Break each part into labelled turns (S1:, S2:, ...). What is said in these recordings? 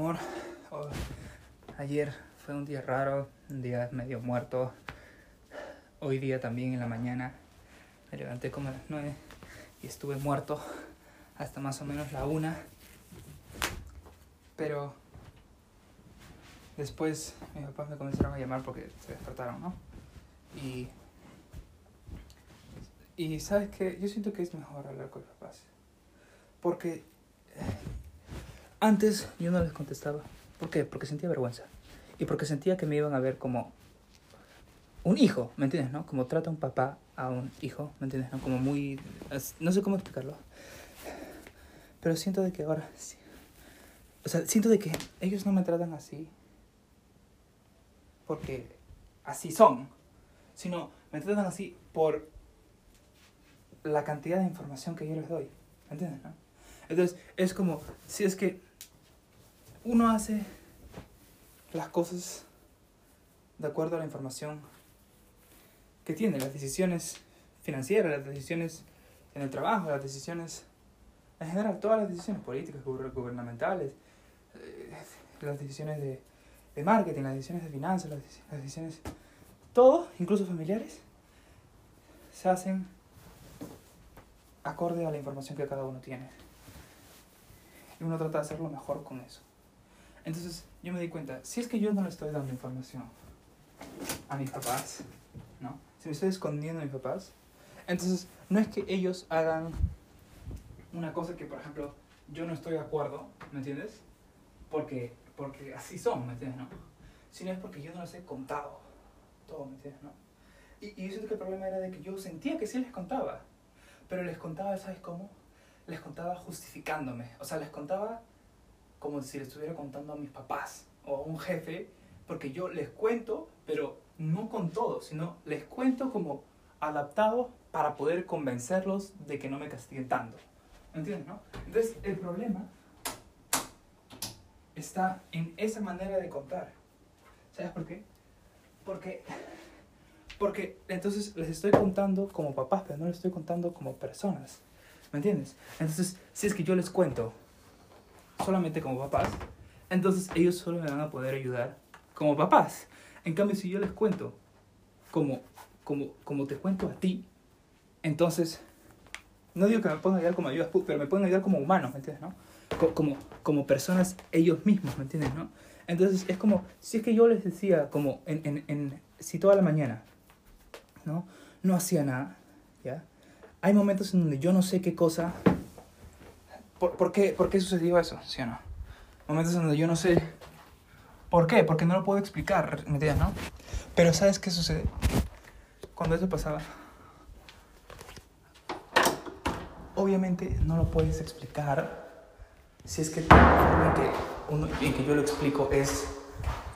S1: amor. Oh, ayer fue un día raro, un día medio muerto. Hoy día también en la mañana me levanté como a las 9 y estuve muerto hasta más o menos la una. Pero después mis papás me comenzaron a llamar porque se despertaron, ¿no? Y, y sabes que yo siento que es mejor hablar con los papás. Porque antes yo no les contestaba. ¿Por qué? Porque sentía vergüenza. Y porque sentía que me iban a ver como un hijo, ¿me entiendes? ¿No? Como trata un papá a un hijo, ¿me entiendes? ¿No? Como muy... No sé cómo explicarlo. Pero siento de que ahora... Sí. O sea, siento de que ellos no me tratan así. Porque así son. Sino me tratan así por la cantidad de información que yo les doy. ¿Me entiendes? No? Entonces, es como, si es que uno hace las cosas de acuerdo a la información que tiene, las decisiones financieras, las decisiones en el trabajo, las decisiones, en general, todas las decisiones políticas, gubernamentales, eh, las decisiones de, marketing, las decisiones de finanzas, las, las decisiones, todo, incluso familiares, se hacen acorde a la información que cada uno tiene. Y uno trata de hacerlo mejor con eso. Entonces yo me di cuenta, si es que yo no le estoy dando información a mis papás, ¿no? Si me estoy escondiendo a mis papás, entonces no es que ellos hagan una cosa que, por ejemplo, yo no estoy de acuerdo, ¿me entiendes? Porque, porque así son, ¿me entiendes? No? Sino es porque yo no les he contado todo, ¿me entiendes? No? Y, y yo siento que el problema era de que yo sentía que sí les contaba, pero les contaba, ¿sabes cómo? Les contaba justificándome, o sea, les contaba como si le estuviera contando a mis papás o a un jefe, porque yo les cuento, pero no con todo, sino les cuento como adaptado para poder convencerlos de que no me castiguen tanto. ¿Entiendes, no? Entonces, el problema está en esa manera de contar. ¿Sabes por qué? Porque, porque entonces les estoy contando como papás, pero no les estoy contando como personas. ¿Me entiendes? Entonces, si es que yo les cuento solamente como papás, entonces ellos solo me van a poder ayudar como papás. En cambio, si yo les cuento como, como, como te cuento a ti, entonces, no digo que me puedan ayudar como ayudas, pero me pueden ayudar como humanos, ¿me entiendes? No? Como, como personas ellos mismos, ¿me entiendes? No? Entonces, es como, si es que yo les decía, como, en, en, en, si toda la mañana, ¿no? No hacía nada, ¿ya? Hay momentos en donde yo no sé qué cosa ¿Por, por, qué, ¿Por qué sucedió eso? ¿Sí o no? Momentos en donde yo no sé por qué, porque no lo puedo explicar, ¿me entiendes, no? Pero ¿sabes qué sucede? Cuando eso pasaba, obviamente no lo puedes explicar si es que la forma en que, uno, en que yo lo explico es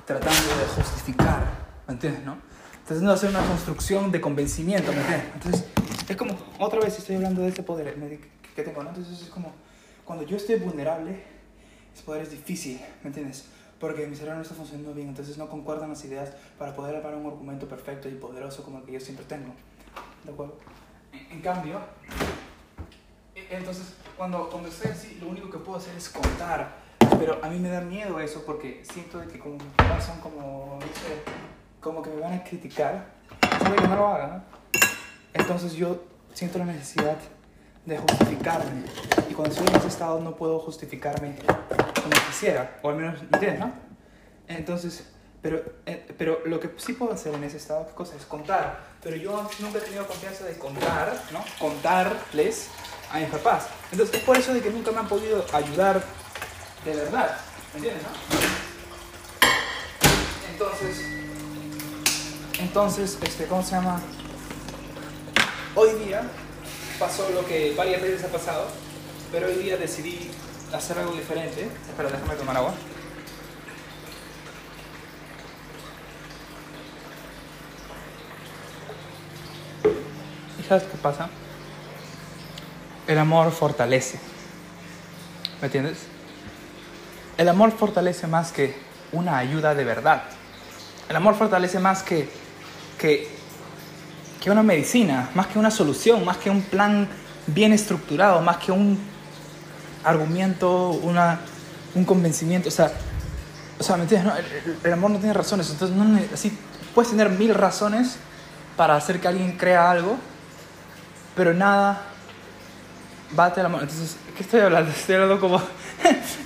S1: tratando de justificar, ¿me entiendes, no? Tratando de hacer una construcción de convencimiento, ¿me entiendes? Entonces, es como, otra vez estoy hablando de ese poder que tengo, ¿no? Entonces es como cuando yo estoy vulnerable, ese poder es difícil, ¿me entiendes? Porque mi cerebro no está funcionando bien, entonces no concuerdan las ideas para poder armar un argumento perfecto y poderoso como el que yo siempre tengo. ¿De acuerdo? En, cambio, e, entonces, cuando, cuando estoy así, lo único que puedo hacer es contar. Pero a mí me da miedo eso porque siento de que como son como, como que me van a criticar, sabe que no lo hagan, ¿no? Entonces yo siento la necesidad de justificarme. Y cuando estoy en ese estado no puedo justificarme como quisiera, o al menos, ¿entiendes, no? Entonces, pero, eh, pero lo que sí puedo hacer en ese estado. Es contar. Pero yo nunca he tenido confianza de contar, ¿no? Contarles a mis papás. Entonces, es por eso de que nunca me han podido ayudar de verdad, ¿me entiendes, no? Entonces, entonces, este, ¿cómo se llama? Hoy día pasó lo que varias veces ha pasado, pero hoy día decidí hacer algo diferente. Espera, déjame tomar agua. ¿Y sabes qué pasa? El amor fortalece. ¿Me entiendes? El amor fortalece más que una ayuda de verdad. El amor fortalece más que, que, que una medicina, más que una solución, más que un plan bien estructurado, más que un argumento, una, un convencimiento. O sea, O sea, ¿me entiendes? No, el, amor no tiene razones. Entonces, así, puedes tener mil razones para hacer que alguien crea algo, pero nada bate el amor. Entonces, ¿qué estoy hablando? Estoy hablando como,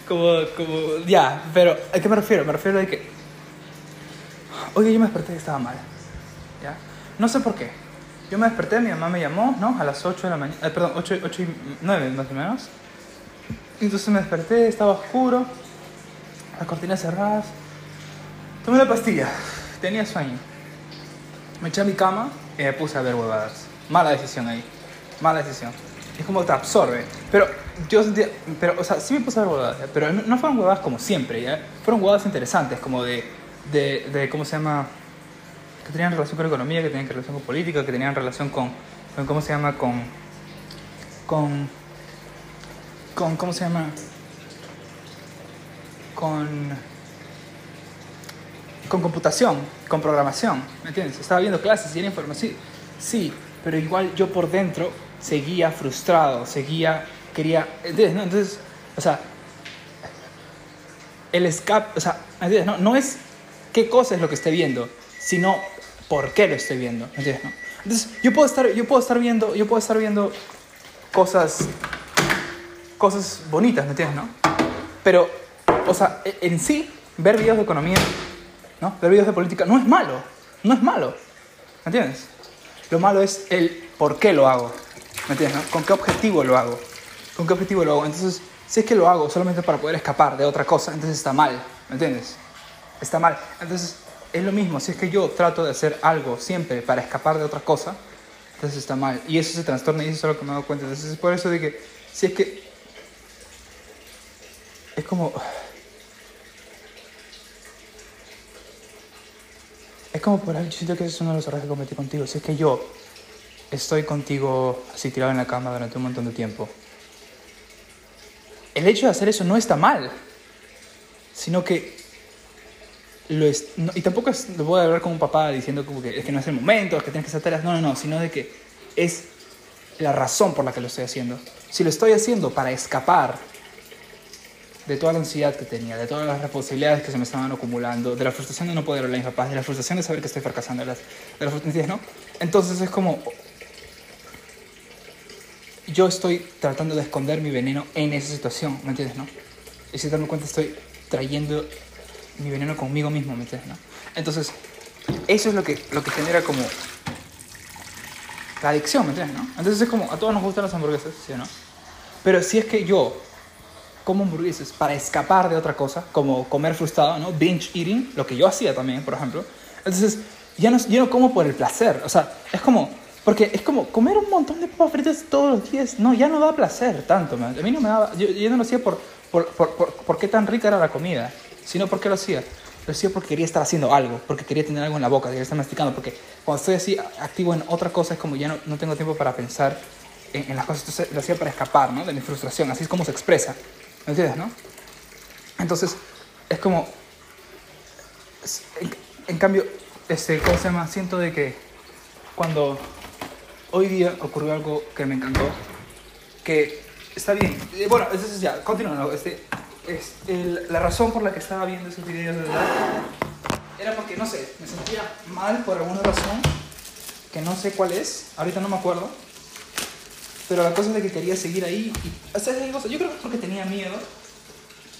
S1: como, como, ya, pero ¿a qué me refiero? Me refiero a que, oye, yo me desperté y estaba mal, ¿ya? No sé por qué. Yo me desperté, mi mamá me llamó, ¿no? A las 8 de la mañana, eh, perdón, 8, 8 y 9 más o menos. Entonces me desperté, estaba oscuro, las cortinas cerradas. Tomé la pastilla, tenía sueño. Me eché a mi cama y me puse a ver huevadas. Mala decisión ahí, mala decisión. Es como te absorbe. Pero yo sentía, pero, o sea, sí me puse a ver huevadas, ¿ya? pero no, no fueron huevadas como siempre, ¿ya? Fueron huevadas interesantes, como de, de, de, ¿cómo se llama? Que tenían relación con economía, que tenían relación con política, que tenían relación con, con ¿cómo se llama? Con, con, con, ¿cómo se llama? Con, con computación, con programación, ¿me entiendes? Estaba viendo clases y era información, sí, pero igual yo por dentro seguía frustrado, seguía, quería, ¿entiendes? no? Entonces, o sea, el escape, o sea, ¿me entiendes? No, no es qué cosa es lo que esté viendo, sino por qué lo estoy viendo, ¿me entiendes? no? Entonces, yo puedo estar, yo puedo estar viendo, yo puedo estar viendo cosas, cosas bonitas, ¿me entiendes? No? Pero, o sea, e- en sí, ver videos de economía, ¿no? Ver videos de política no es malo, no es malo, ¿me entiendes? Lo malo es el por qué lo hago, ¿me entiendes? no? ¿Con qué objetivo lo hago? ¿Con qué objetivo lo hago? Entonces, si es que lo hago solamente para poder escapar de otra cosa, entonces está mal, ¿me entiendes? Está mal. Entonces, es lo mismo, si es que yo trato de hacer algo siempre para escapar de otra cosa, entonces está mal. Y eso se trastorna y eso es lo que me he dado cuenta. Entonces, es por eso de que, si es que... Es como... Es como por ahí, yo siento que ese es uno de los errores que cometí contigo. Si es que yo estoy contigo así tirado en la cama durante un montón de tiempo, el hecho de hacer eso no está mal, sino que y tampoco es, lo voy a hablar como un papá diciendo como que es que no es el momento, que tienes que hacer tareas, no, no, no, sino de que es la razón por la que lo estoy haciendo. Si lo estoy haciendo para escapar de toda la ansiedad que tenía, de todas las responsabilidades que se me estaban acumulando, de la frustración de no poder hablar a mis papás, de la frustración de saber que estoy fracasando, de las, de las frustraciones, ¿no? Entonces es como, yo estoy tratando de esconder mi veneno en esa situación, ¿me entiendes, no? Y si darme cuenta estoy trayendo mi veneno conmigo mismo, ¿me entiendes, no? Entonces, eso es lo que, lo que genera como la adicción, ¿me entiendes, no? Entonces es como, a todos nos gustan las hamburguesas, ¿sí o no? Pero si es que yo como hamburguesas para escapar de otra cosa, como comer frustrado, ¿no? Binge eating, lo que yo hacía también, por ejemplo. Entonces, ya no, yo no como por el placer, o sea, es como, porque es como comer un montón de papas fritas todos los días, no, ya no da placer tanto, man. a mí no me daba, yo, yo no lo hacía por, por, por, por, por qué tan rica era la comida, sino porque lo hacía. Lo hacía porque quería estar haciendo algo, porque quería tener algo en la boca, quería estar masticando, porque cuando estoy así activo en otra cosa es como ya no, no tengo tiempo para pensar en, en las cosas, entonces lo hacía para escapar, ¿no? De mi frustración, así es como se expresa. ¿Me entiendes, no? Entonces, es como. es- En, en cambio, este, ¿cómo se llama? Siento de que cuando hoy día ocurrió algo que me encantó, que está bien. Eh, Bueno, entonces ya, continuando. Este, la razón por la que estaba viendo esos videos de verdad era porque, no sé, me sentía mal por alguna razón que no sé cuál es, ahorita no me acuerdo. Pero la cosa es de que quería seguir ahí y hacer. Yo creo que es porque tenía miedo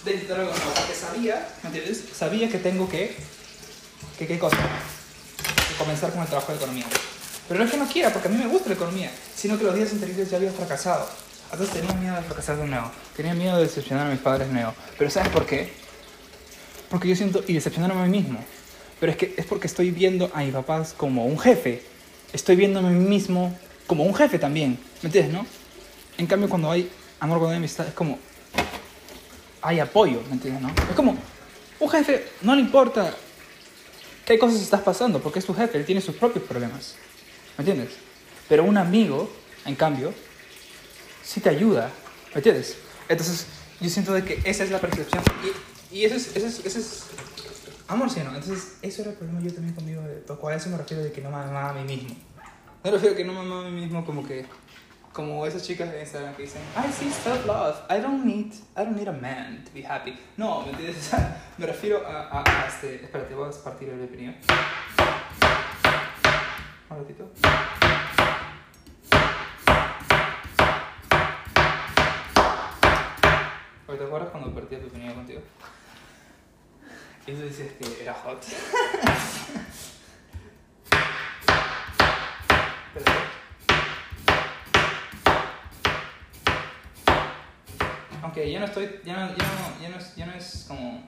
S1: de intentar algo nuevo. Porque sabía. Sabía que tengo que, que ¿qué cosa? Comenzar con el trabajo de economía. Pero no es que no quiera, porque a mí me gusta la economía, sino que los días anteriores ya había fracasado. Entonces tenía miedo de fracasar de nuevo. Tenía miedo de decepcionar a mis padres de nuevo. Pero ¿sabes por qué? Porque yo siento, y decepcionarme a mí mismo. Pero es que es porque estoy viendo a mis papás como un jefe. Estoy viéndome a mí mismo como un jefe también. ¿Me entiendes, no? En cambio, cuando hay amor, cuando hay amistad, es como. Hay apoyo, ¿me entiendes, no? Es como. Un jefe no le importa qué cosas estás pasando, porque es tu jefe, él tiene sus propios problemas. ¿Me entiendes? Pero un amigo, en cambio, sí te ayuda. ¿Me entiendes? Entonces, yo siento de que esa es la percepción. Y, y ese es, ese es, ese es amor, ¿sí o no? Entonces, eso era el problema yo también conmigo. De, a eso me refiero de que no me amaba a mí mismo. Me refiero a que no me amaba a mí mismo como que como esas chicas de Instagram que dicen, I see self-love, I don't need, I don't need a man to be happy. No, ¿me entiendes? Me refiero a, a, a este... Espérate, voy a partir el opinión. Un ratito. Oye, ¿Te acuerdas cuando partí el opinión contigo? Y tú dices que era hot. Aunque ya no estoy, ya no, ya no, ya no es como,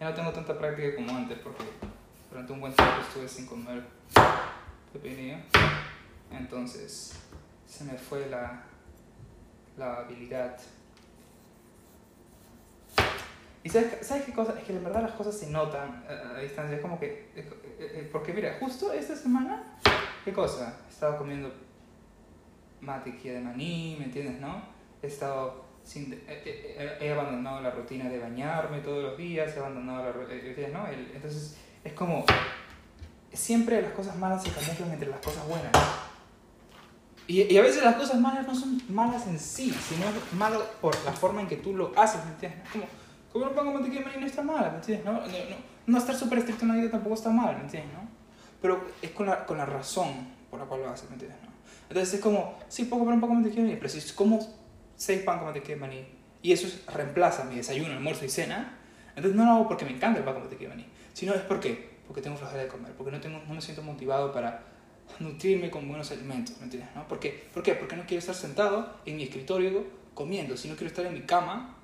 S1: ya no tengo tanta práctica como antes porque durante un buen tiempo estuve sin comer pepinillo, entonces se me fue la, la habilidad. Y sabes, ¿sabes qué cosa? Es que en verdad las cosas se notan a, a distancia, es como que, eh, eh, porque mira, justo esta semana, ¿qué cosa? He estado comiendo mantequilla de maní, ¿me entiendes, no? He estado sin, he, abandonado la rutina de bañarme todos los días, he abandonado la rutina, ¿no? Entonces es como, siempre las cosas malas se camuflan entre las cosas buenas. Y, y a veces las cosas malas no son malas en sí, sino malo por la forma en que tú lo haces, ¿me entiendes? Es como, pan con mantequilla de maní no está mal, ¿me entiendes? No, no, no, no estar súper estricto en la dieta tampoco está mal, ¿me entiendes? ¿no? Pero es con la, con la razón por la cual lo haces, ¿me entiendes? ¿no? Entonces es como, sí, puedo comer un pan con mantequilla de maní, pero si como seis pan con mantequilla de maní y eso es- reemplaza mi desayuno, almuerzo y cena, entonces no lo hago porque me encanta el pan con mantequilla de maní, sino es porque, porque tengo flojera de comer, porque no, tengo, no me siento motivado para nutrirme con buenos alimentos, ¿me entiendes? ¿no? ¿Por qué? ¿Por qué? Porque no quiero estar sentado en mi escritorio comiendo, sino quiero estar en mi cama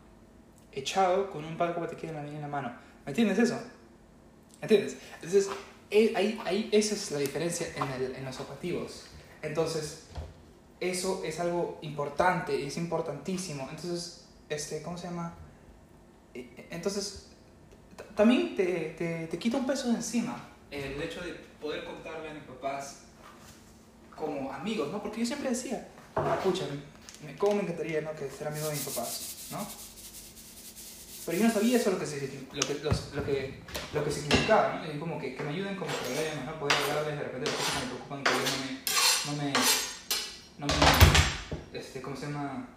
S1: echado con un pan con mantequilla de maní en la mano. ¿Me entiendes eso? ¿Entiendes? Entonces, eh, ahí, ahí esa es la diferencia en, el- en los objetivos. Entonces, eso es algo importante, es importantísimo. Entonces, este, ¿cómo se llama? Eh, Entonces, t- también te, te, te quita un peso de encima el hecho de poder contarle a mis papás como amigos, ¿no? Porque yo siempre decía, escucha, me, ¿cómo me encantaría ¿no? que ser amigo de mis papás, ¿no? Pero yo no sabía eso lo que, se- lo que, lo que, lo que significaba, ¿no? Y como que, que me ayuden con problemas, ¿no? Poder hablarles de repente de cosas que me preocupan, que yo no me, no me, no me, este, ¿cómo se llama?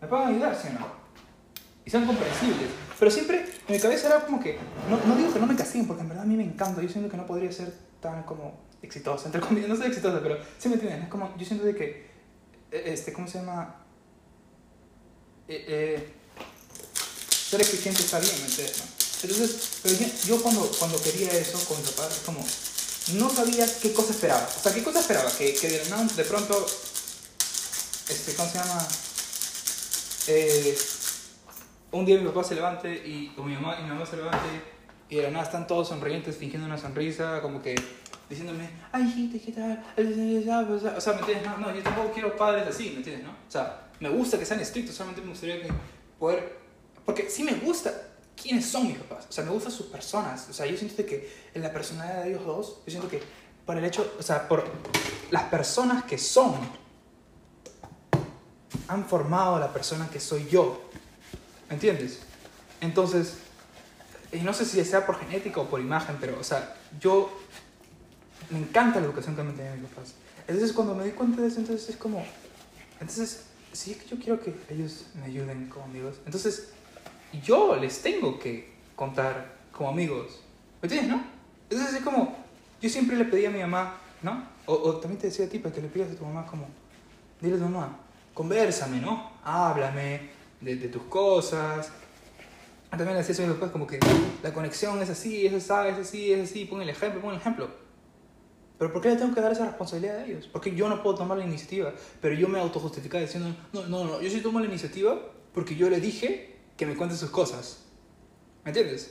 S1: Me puedan ayudar, ¿sí o no? Y son comprensibles. Pero siempre en mi cabeza era como que, no, no digo que no me castiguen, porque en verdad a mí me encanta, yo siento que no podría ser tan como exitosa, entre comillas, no soy exitosa, pero sí me entienden, es como, yo siento que, eh, este, ¿cómo se llama? Eh, ser eficiente está bien, ¿me entiendes? no? Entonces, pero yo, cuando, cuando quería eso con mi papá, es como, no sabía qué cosa esperaba. O sea, ¿qué cosa esperaba? Que, que de, nada- de pronto, este, ¿cómo se llama? Eh, un día mi papá se levante y, o mi mamá y mi mamá se levante y de la nada están todos sonrientes, fingiendo una sonrisa, como que diciéndome, ay, hijita, ¿qué tal? O sea, ¿me entiendes? No, no, yo tampoco quiero padres así, ¿me entiendes? No? O sea, me gusta que sean estrictos, solamente me gustaría que poder... Porque sí me gusta quiénes son mis papás, o sea, me gustan sus personas, o sea, yo siento que en la personalidad de ellos dos, yo siento que por el hecho, o sea, por las personas que son, han formado la persona que soy yo, ¿me entiendes? Entonces, y no sé si sea por genética o por imagen, pero, o sea, yo me encanta la educación que me tenían mis papás. Entonces, cuando me di cuenta de eso, entonces es como, entonces, si es que yo quiero que ellos me ayuden como amigos, entonces yo les tengo que contar como amigos, ¿me entiendes, no? Entonces es como, yo siempre le pedí a mi mamá, ¿no? O, o también te decía a ti, para que le pidas a tu mamá como, dile a tu mamá, conversame, ¿no? Háblame de, de tus cosas. También le decía a mis papás como que la conexión es así, es así, es así, es así, pon el ejemplo, pon el ejemplo. Pero ¿por qué le tengo que dar esa responsabilidad a ellos? Porque yo no puedo tomar la iniciativa, pero yo me autojustificaba diciendo, no, no, no, yo sí tomo la iniciativa porque yo le dije que me cuente sus cosas. ¿Me entiendes?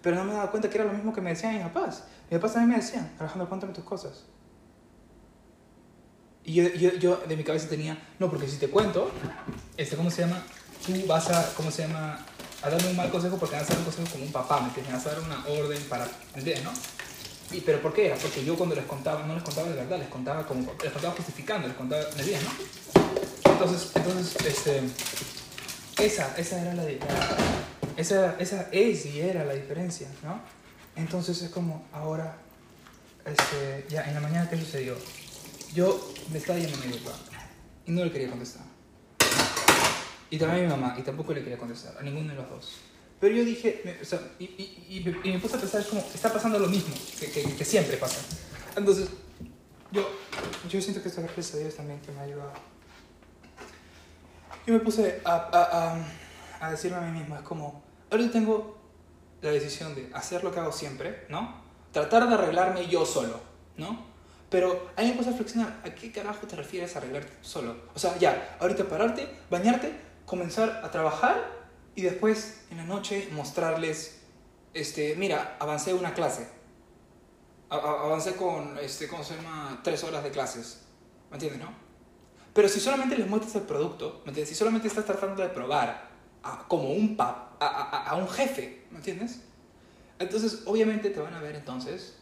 S1: Pero no me daba cuenta que era lo mismo que me decían mis papás. Mis papás también me decían, Alejandro, cuéntame tus cosas. Y yo, de mi cabeza tenía, no, porque si te cuento, este, ¿cómo se llama? Tú vas a, ¿cómo se llama? A darme un mal consejo porque vas a dar un consejo como un papá, ¿me entiendes? Vas a dar una orden para, ¿me entiendes, no? Y, ¿Pero por qué era? Porque yo cuando les contaba, no les contaba de verdad, les contaba como, les contaba justificando, les contaba, ¿me entiendes, no? Entonces, entonces, este, esa, esa era la, la- esa, esa es y era la diferencia, ¿no? Entonces es como ahora, este, ya en la mañana, ¿qué sucedió? Yo me estaba yendo a mi papá. Y no le quería contestar. Y también a mi mamá, y tampoco le quería contestar, a ninguno de los dos. Pero yo dije, me- o sea, y, y, y, y me puse a pensar, es como, está pasando lo mismo, que, que, que siempre pasa. Entonces, yo, yo siento que esto gracias a Dios también que me ha ayudado. Yo me puse a, a, a, a decirme a mí mismo, es como, ahorita tengo la decisión de hacer lo que hago siempre, ¿no? Tratar de arreglarme yo solo, ¿no? Pero ahí me puse a reflexionar, ¿a qué carajo te refieres a arreglarte solo? O sea, ya, ahorita pararte, bañarte, comenzar a trabajar y después en la noche mostrarles, este, mira, avancé una clase. A- avancé con, este, ¿cómo se llama? Tres horas de clases. ¿Me entiendes, no? Pero si solamente les muestras el producto, ¿me entiendes? Si solamente estás tratando de probar a- como un pap, a, a- a un jefe, ¿me entiendes? Entonces, obviamente te van a ver entonces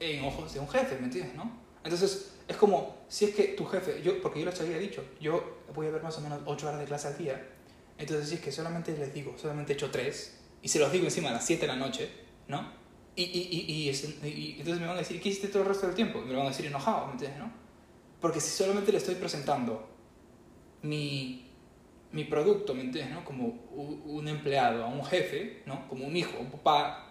S1: en ojos de un jefe, ¿me entiendes, no? Entonces, es como, si es que tu jefe, yo, porque yo les había dicho, yo voy a ver más o menos 8 horas de clase al día, entonces si es que solamente les digo, solamente he hecho 3, y se los digo encima a las 7 de la noche, ¿no? Y, y, y, y, es- y- y entonces me van a decir, ¿qué hiciste todo el resto del tiempo? Y me lo van a decir enojado, ¿me entiendes, no? Porque si solamente le estoy presentando mi, mi producto, ¿me entiendes, no? Como un empleado, a un jefe, ¿no? Como un hijo, un papá,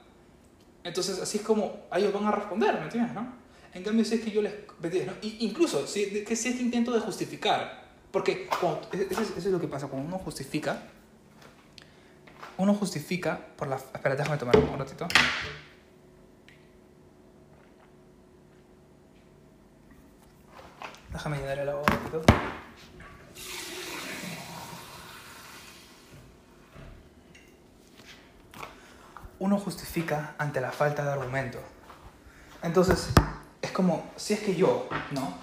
S1: entonces, así es como ellos van a responder, ¿me entiendes? ¿no? En cambio, si es que yo les... ¿me entiendes, no? Y incluso, si, que si este intento de justificar, porque cuando- e- eso, es, eso es lo que pasa, cuando uno justifica, uno justifica por la... Espera, déjame tomar un ratito. Déjame el agua un ratito. Uno justifica ante la falta de argumento. Entonces, es como, si es que yo, ¿no?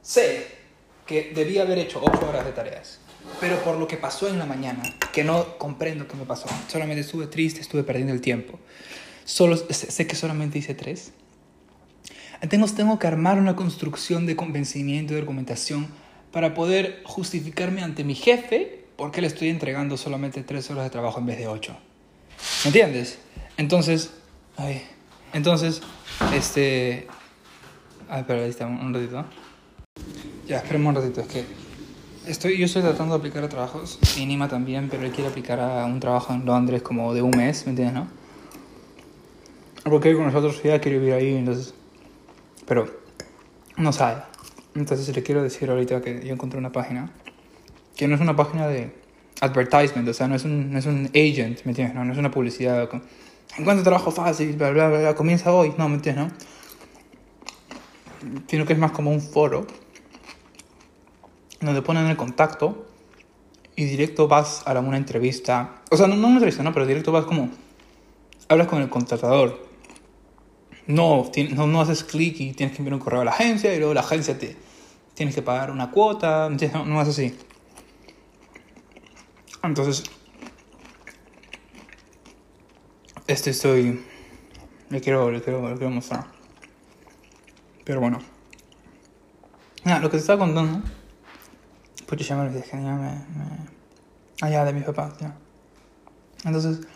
S1: Sé que debía haber hecho 8 horas de tareas, pero por lo que pasó en la mañana, que no comprendo qué me pasó, solamente estuve triste, estuve perdiendo el tiempo, solo, sé que solamente hice 3. Entonces tengo que armar una construcción de convencimiento, de argumentación, para poder justificarme ante mi jefe porque le estoy entregando solamente 3 horas de trabajo en vez de 8. ¿Me entiendes? Entonces, ay, entonces, este... Ay, espera, ahí está, un, ratito. Ya, espérame un ratito, es que estoy, yo estoy tratando de aplicar a trabajos, y Nima también, pero él quiere aplicar a un trabajo en Londres como de un mes, ¿me entiendes, no? Porque él con nosotros ya quiere vivir ahí, entonces... Pero no sabe. Entonces le quiero decir ahorita que yo encontré una página, que no es una página de advertisement, o sea, no es un, no es un agent, ¿me entiendes? No, no es una publicidad. con, Encuentra trabajo fácil, bla, bla, bla, bla, comienza hoy, no, ¿me entiendes? No? Sino que es más como un foro donde ponen el contacto y directo vas a una entrevista. O sea, no, no una entrevista, no, pero directo vas como. Hablas con el contratador. No, no, no haces clic y tienes que enviar un correo a la agencia y luego la agencia te. Tienes que pagar una cuota. No, es así. Entonces, este estoy. Le quiero, le quiero, le quiero mostrar. Pero bueno. Lo que te estaba contando. Pues yo ya me que ya me. me... Ah, de mis papás, ya. Entonces,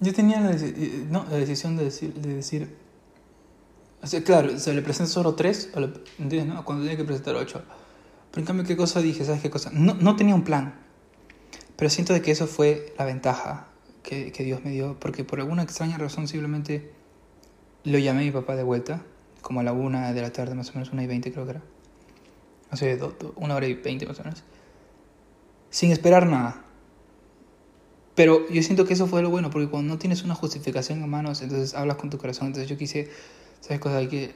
S1: yo tenía la, eh, no, la decisión de decir. O claro, se le presenta solo tres, o. No? Cuando tenía que presentar ocho. Pero en cambio, ¿qué cosa dije? ¿Sabes qué cosa? No, no tenía un plan. Pero siento de que eso fue la ventaja que, que Dios me dio, porque por alguna extraña razón simplemente lo llamé a mi papá de vuelta, como a la una de la tarde, más o menos, una y veinte creo que era. O sea, do- do- una hora y veinte más o menos. Sin esperar nada. Pero yo siento que eso fue lo bueno, porque cuando no tienes una justificación en manos, entonces hablas con tu corazón. Entonces yo quise, ¿sabes cosa? Hay que...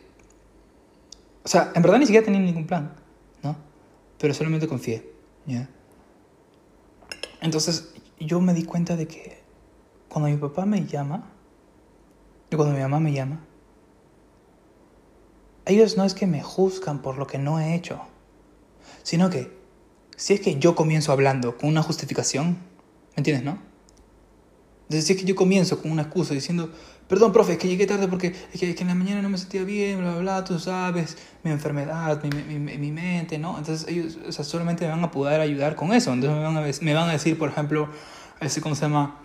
S1: O sea, en verdad ni siquiera tenía ningún plan, ¿no? Pero solamente confié, ¿ya? Entonces yo me di cuenta de que cuando mi papá me llama, y cuando mi mamá me llama, ellos no es que me juzgan por lo que no he hecho, sino que si es que yo comienzo hablando con una justificación, ¿me entiendes, no? Es que yo comienzo con una excusa diciendo, perdón, profe, es que llegué tarde porque es que, es que en la mañana no me sentía bien, bla, bla, bla, tú sabes, mi enfermedad, mi, mi, mi, mi mente, ¿no? Entonces, ellos o sea, solamente me van a poder ayudar con eso. Entonces, me van a, me van a decir, por ejemplo, ese, ¿cómo se llama?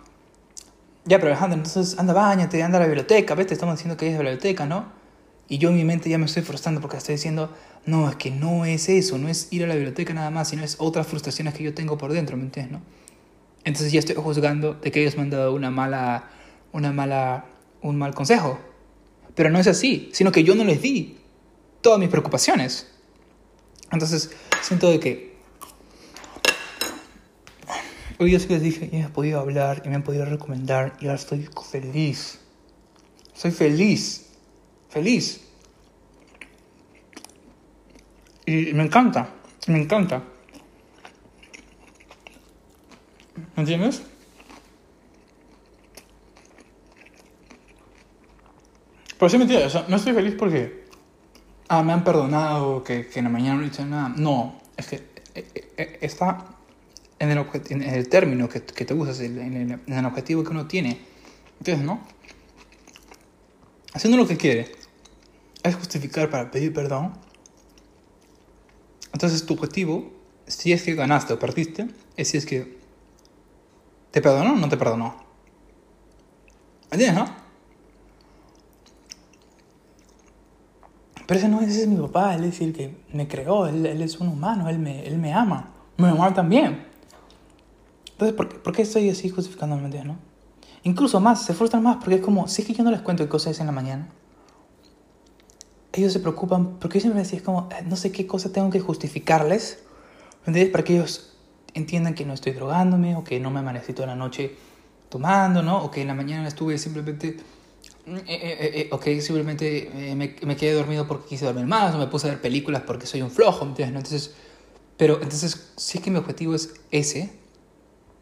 S1: Ya, pero Alejandro, entonces anda, bañate, anda a la biblioteca, ¿ves? Te estamos diciendo que es la biblioteca, ¿no? Y yo en mi mente ya me estoy frustrando porque estoy diciendo, no, es que no es eso, no es ir a la biblioteca nada más, sino es otras frustraciones que yo tengo por dentro, ¿me entiendes? No? Entonces ya estoy juzgando de que ellos me han dado una mala, una mala, un mal consejo. Pero no es así, sino que yo no les di todas mis preocupaciones. Entonces siento de que hoy yo sí les dije, y me han podido hablar y me han podido recomendar y ahora estoy feliz. Soy feliz, feliz. Y me encanta, me encanta. ¿Me entiendes? Pero sí me entiendes, no estoy feliz porque ah, me han perdonado, que, que en la mañana no he dicho nada. No, es que eh, eh, está en el, en el término que, que te usas, en el, en el objetivo que uno tiene. ¿Entiendes, no? Haciendo lo que quiere es justificar para pedir perdón. Entonces tu objetivo, si es que ganaste o perdiste, es si es que te perdonó o no te perdonó. ¿Entiendes, no? Pero ese no ese es mi papá, es el que me creó, él, él es un humano, él me, él me ama, me ama también. Entonces, ¿por qué, ¿por qué estoy así justificándome, no? Incluso más, se frustran más porque es como, si es que yo no les cuento qué cosas en la mañana, ellos se preocupan, porque yo siempre decía, es como, eh, no sé qué cosa tengo que justificarles, ¿entiendes? Para que ellos entiendan que no estoy drogándome o que no me amanecí toda la noche tomando, ¿no? O que en la mañana estuve simplemente eh, eh, eh, ok, simplemente me, me, quedé dormido porque quise dormir más, o me puse a ver películas porque soy un flojo, ¿entiendes? Entonces, pero entonces, si es que mi objetivo es ese,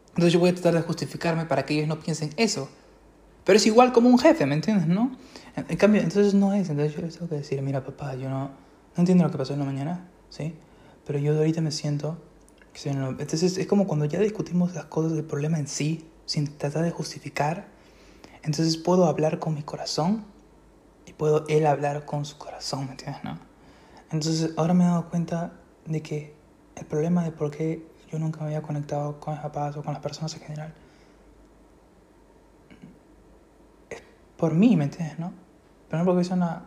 S1: entonces yo voy a tratar de justificarme para que ellos no piensen eso. Pero es igual como un jefe, ¿me entiendes? ¿No? En, cambio, entonces no es. Entonces yo les tengo que decir, mira, papá, yo no, no entiendo lo que pasó en la mañana, ¿sí? Pero yo ahorita me siento... Entonces es como cuando ya discutimos las cosas del problema en sí, sin tratar de justificar entonces puedo hablar con mi corazón y puedo él hablar con su corazón, ¿me entiendes? No? Entonces ahora me he dado cuenta de que el problema de por qué yo nunca me había conectado con mis papás o con las personas en general es por mí, ¿me entiendes? No? Pero no porque es una...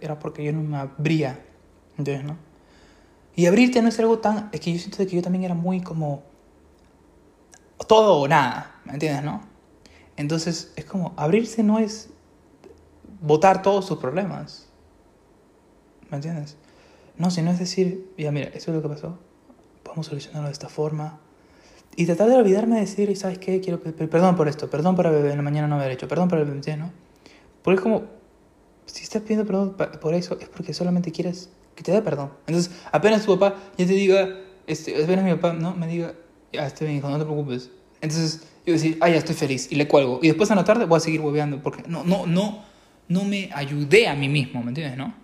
S1: Era porque yo no me abría, ¿me entiendes? No? Y abrirte no es algo tan... Es que yo siento que yo también era muy como... Todo o nada, ¿me entiendes? No? Entonces es como, abrirse no es votar todos sus problemas. ¿Me entiendes? No, sino es decir, ya mira, eso es lo que pasó, podemos solucionarlo de esta forma. Y tratar de olvidarme de decir, ¿sabes qué? Quiero perdón por esto, perdón por en la mañana no haber hecho, perdón por el ¿no? Porque es como, si estás pidiendo perdón por eso, es porque solamente quieres que te dé perdón. Entonces, apenas tu papá ya te diga, este, apenas mi papá, ¿no? Me diga, ya, estoy bien, hijo, no te preocupes. Entonces, yo decir, ah, ya estoy feliz, y le cuelgo. Y después en la tarde voy a seguir hueveando, porque no, no, no, no me ayudé a mí mismo, ¿me entiendes, no?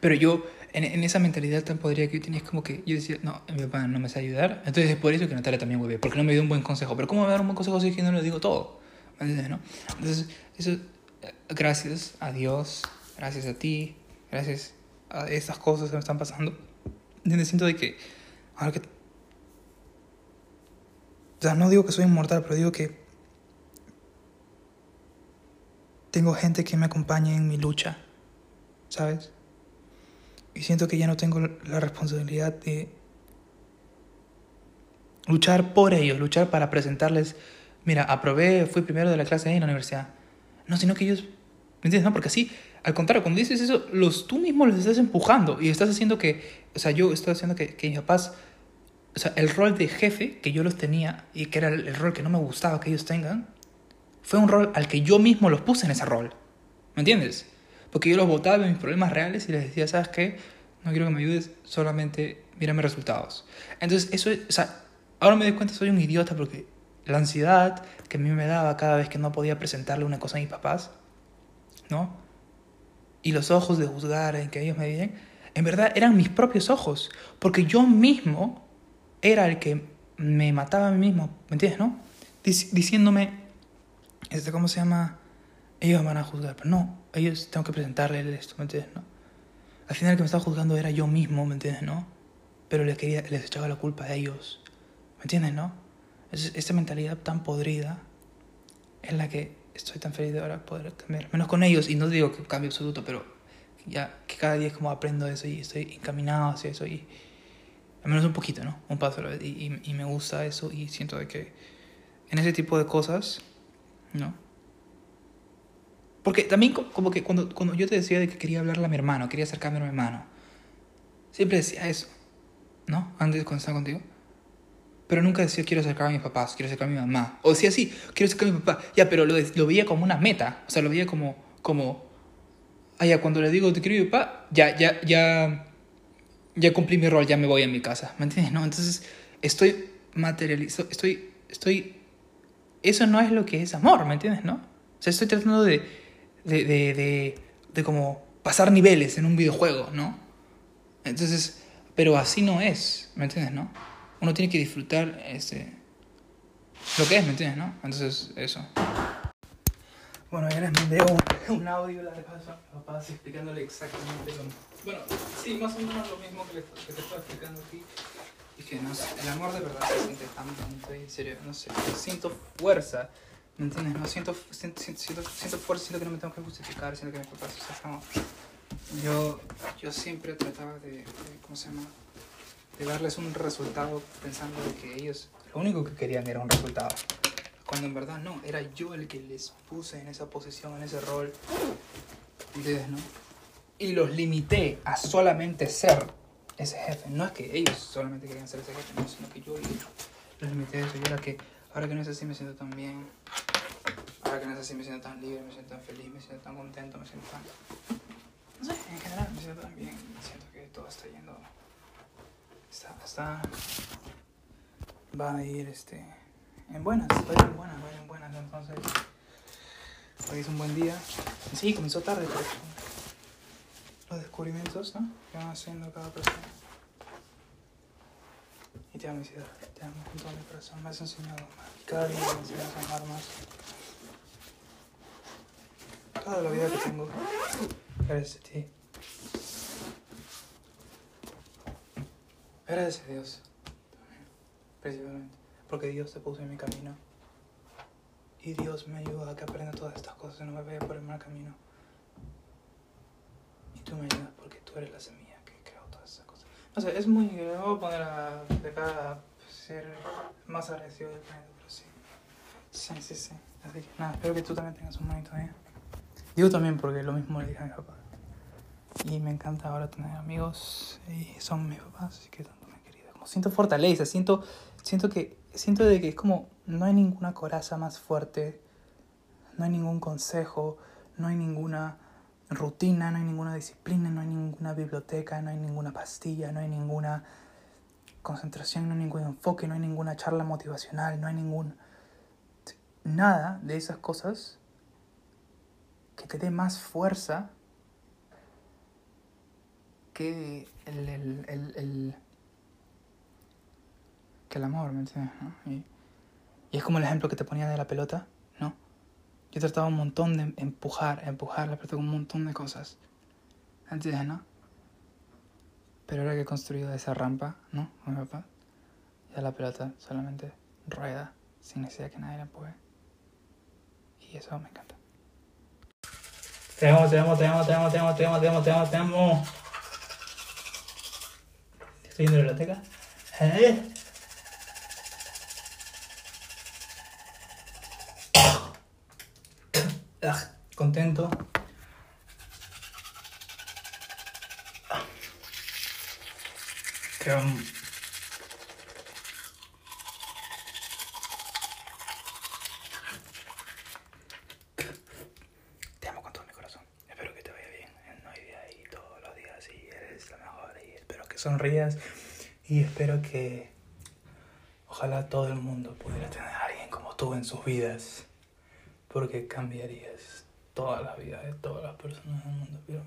S1: Pero yo, en, en esa mentalidad tan podría que yo tenía, como que yo decía, no, mi papá no me sabe ayudar, entonces es por eso que Natalia también hueve, porque no me dio un buen consejo. Pero ¿cómo me va a dar un buen consejo si es que no le digo todo? ¿Me entiendes, no? Entonces, eso, eh, gracias a Dios, gracias a ti, gracias a estas cosas que me están pasando, siento de que ahora que o sea, no digo que soy inmortal, pero digo que tengo gente que me acompaña en mi lucha, ¿sabes? Y siento que ya no tengo la responsabilidad de luchar por ellos, luchar para presentarles, mira, aprobé, fui primero de la clase en la universidad. No, sino que ellos, ¿me entiendes? No, porque así, al contrario, cuando dices eso, los, tú mismo los estás empujando y estás haciendo que, o sea, yo estoy haciendo que, que mis papás o sea, el rol de jefe que yo los tenía y que era el, rol que no me gustaba que ellos tengan, fue un rol al que yo mismo los puse en ese rol. ¿Me entiendes? Porque yo los votaba en mis problemas reales y les decía, ¿sabes qué? No quiero que me ayudes, solamente mírame resultados. Entonces, eso, o sea, ahora me doy cuenta, soy un idiota porque la ansiedad que a mí me daba cada vez que no podía presentarle una cosa a mis papás, ¿no? Y los ojos de juzgar en que ellos me vienen, en verdad eran mis propios ojos, porque yo mismo era el que me mataba a mí mismo, ¿me entiendes, no? diciéndome, este, ¿cómo se llama? Ellos van a juzgar, pero no, ellos tengo que presentarles esto, ¿me entiendes, no? Al final el que me estaba juzgando era yo mismo, ¿me entiendes, no? Pero les, quería, les echaba la culpa a ellos, ¿me entiendes, no? Es, esta mentalidad tan podrida es la que estoy tan feliz de ahora poder cambiar. Menos con ellos, y no digo que cambie absoluto, pero ya que cada día es como aprendo eso y estoy encaminado hacia eso y al menos un poquito, ¿no? Un paso a la vez. Y, y, y me gusta eso y siento de que en ese tipo de cosas, ¿no? Porque también como que cuando, cuando yo te decía de que quería hablarle a mi hermano, quería acercarme a mi hermano, siempre decía eso, ¿no? Antes cuando estaba contigo. Pero nunca decía quiero acercar a mis papás, quiero acercar a mi mamá. O decía sí, quiero acercar a mi papá. Ya, pero lo, lo veía como una meta. O sea, lo veía como, como, ah, ya, cuando le digo te quiero a mi papá, ya, ya, ya, ya cumplí mi rol, ya me voy a mi casa. ¿Me entiendes? No, entonces estoy materializando, estoy, estoy, eso no es lo que es amor, ¿me entiendes? No. O sea, estoy tratando de, de, de, de, de como pasar niveles en un videojuego, ¿no? Entonces, pero así no es, ¿me entiendes? No. Uno tiene que disfrutar este, lo que es, ¿me entiendes? No. Entonces, eso. Bueno, ya les mandé un, un audio la vez papá explicándole exactamente lo Bueno, sí, más o menos lo mismo que, le, que te estoy explicando aquí. Y que no sé, el amor de verdad se siente tan bonito en serio, no sé, siento fuerza, ¿me entiendes? No siento, siento, siento, siento fuerza, siento que no me tengo que justificar, siento que mis papás, o sea, como, yo, yo siempre trataba de, de, ¿cómo se llama? De darles un resultado pensando de que ellos lo único que querían era un resultado. Cuando en verdad no, era yo el que les puse en esa posición, en ese rol. ¿Entiendes, no? Y los limité a solamente ser ese jefe. No es que ellos solamente querían ser ese jefe, no, sino que yo los limité a eso. Y ahora que, ahora que no es así me siento tan bien. Ahora que no es así me siento tan libre, me siento tan feliz, me siento tan contento, me siento tan... No sé, en general me siento tan bien. Siento que todo está yendo... Va a ir, este... En buenas, va a ir en buenas, va a ir en buenas. Entonces... Hoy es un buen día. Sí, comenzó tarde, pero los descubrimientos ¿no? que van haciendo cada persona. Y te amo, ciudad, te amo con todo mi corazón. Me has enseñado más. Cada día me enseñas a amar más. Toda la vida que tengo, gracias a ti. Gracias a Dios. Principalmente. Porque Dios te puso en mi camino. Y Dios me ayuda a que aprenda todas estas cosas y no me vaya por el mal camino tú me ayudas porque tú eres la semilla que creó todas esas cosas. No sé, es muy. Me voy a poner a, de cada ser más agradecido del planeta, pero sí. Sí, sí, sí. Así que nada, espero que tú también tengas un bonito día. Digo también porque lo mismo le dije a mi papá. Y me encanta ahora tener amigos y son mis papás, así que siento fortaleza, siento, siento que, siento de que es como, no hay ninguna coraza más fuerte, no hay ningún consejo, no hay ninguna rutina, no hay ninguna disciplina, no hay ninguna biblioteca, no hay ninguna pastilla, no hay ninguna concentración, no hay ningún enfoque, no hay ninguna charla motivacional, no hay ningún... Nada de esas cosas que te dé más fuerza que el, el, el, el amor, ¿me entiendes? Y, es como el ejemplo que te ponía de la pelota, ¿no? Yo trataba un montón de empujar, empujar la pelota con un montón de cosas. ¿Entiendes, no? Pero ahora que he construido esa rampa, ¿no? Con mi papá, ya la pelota solamente rueda sin necesidad que nadie la empuje. Y eso me encanta. Te amo, te amo, te amo, te amo, te amo, te amo, te amo. Estoy en la biblioteca. ¿Eh? Ah, contento. Te amo con todo mi corazón. Espero que te vaya bien en hoy día y todos los días y eres la mejor y espero que sonrías y espero que ojalá todo el mundo pudiera tener a alguien como tú en sus vidas porque cambiarías toda la vida de todas las personas del mundo, pero.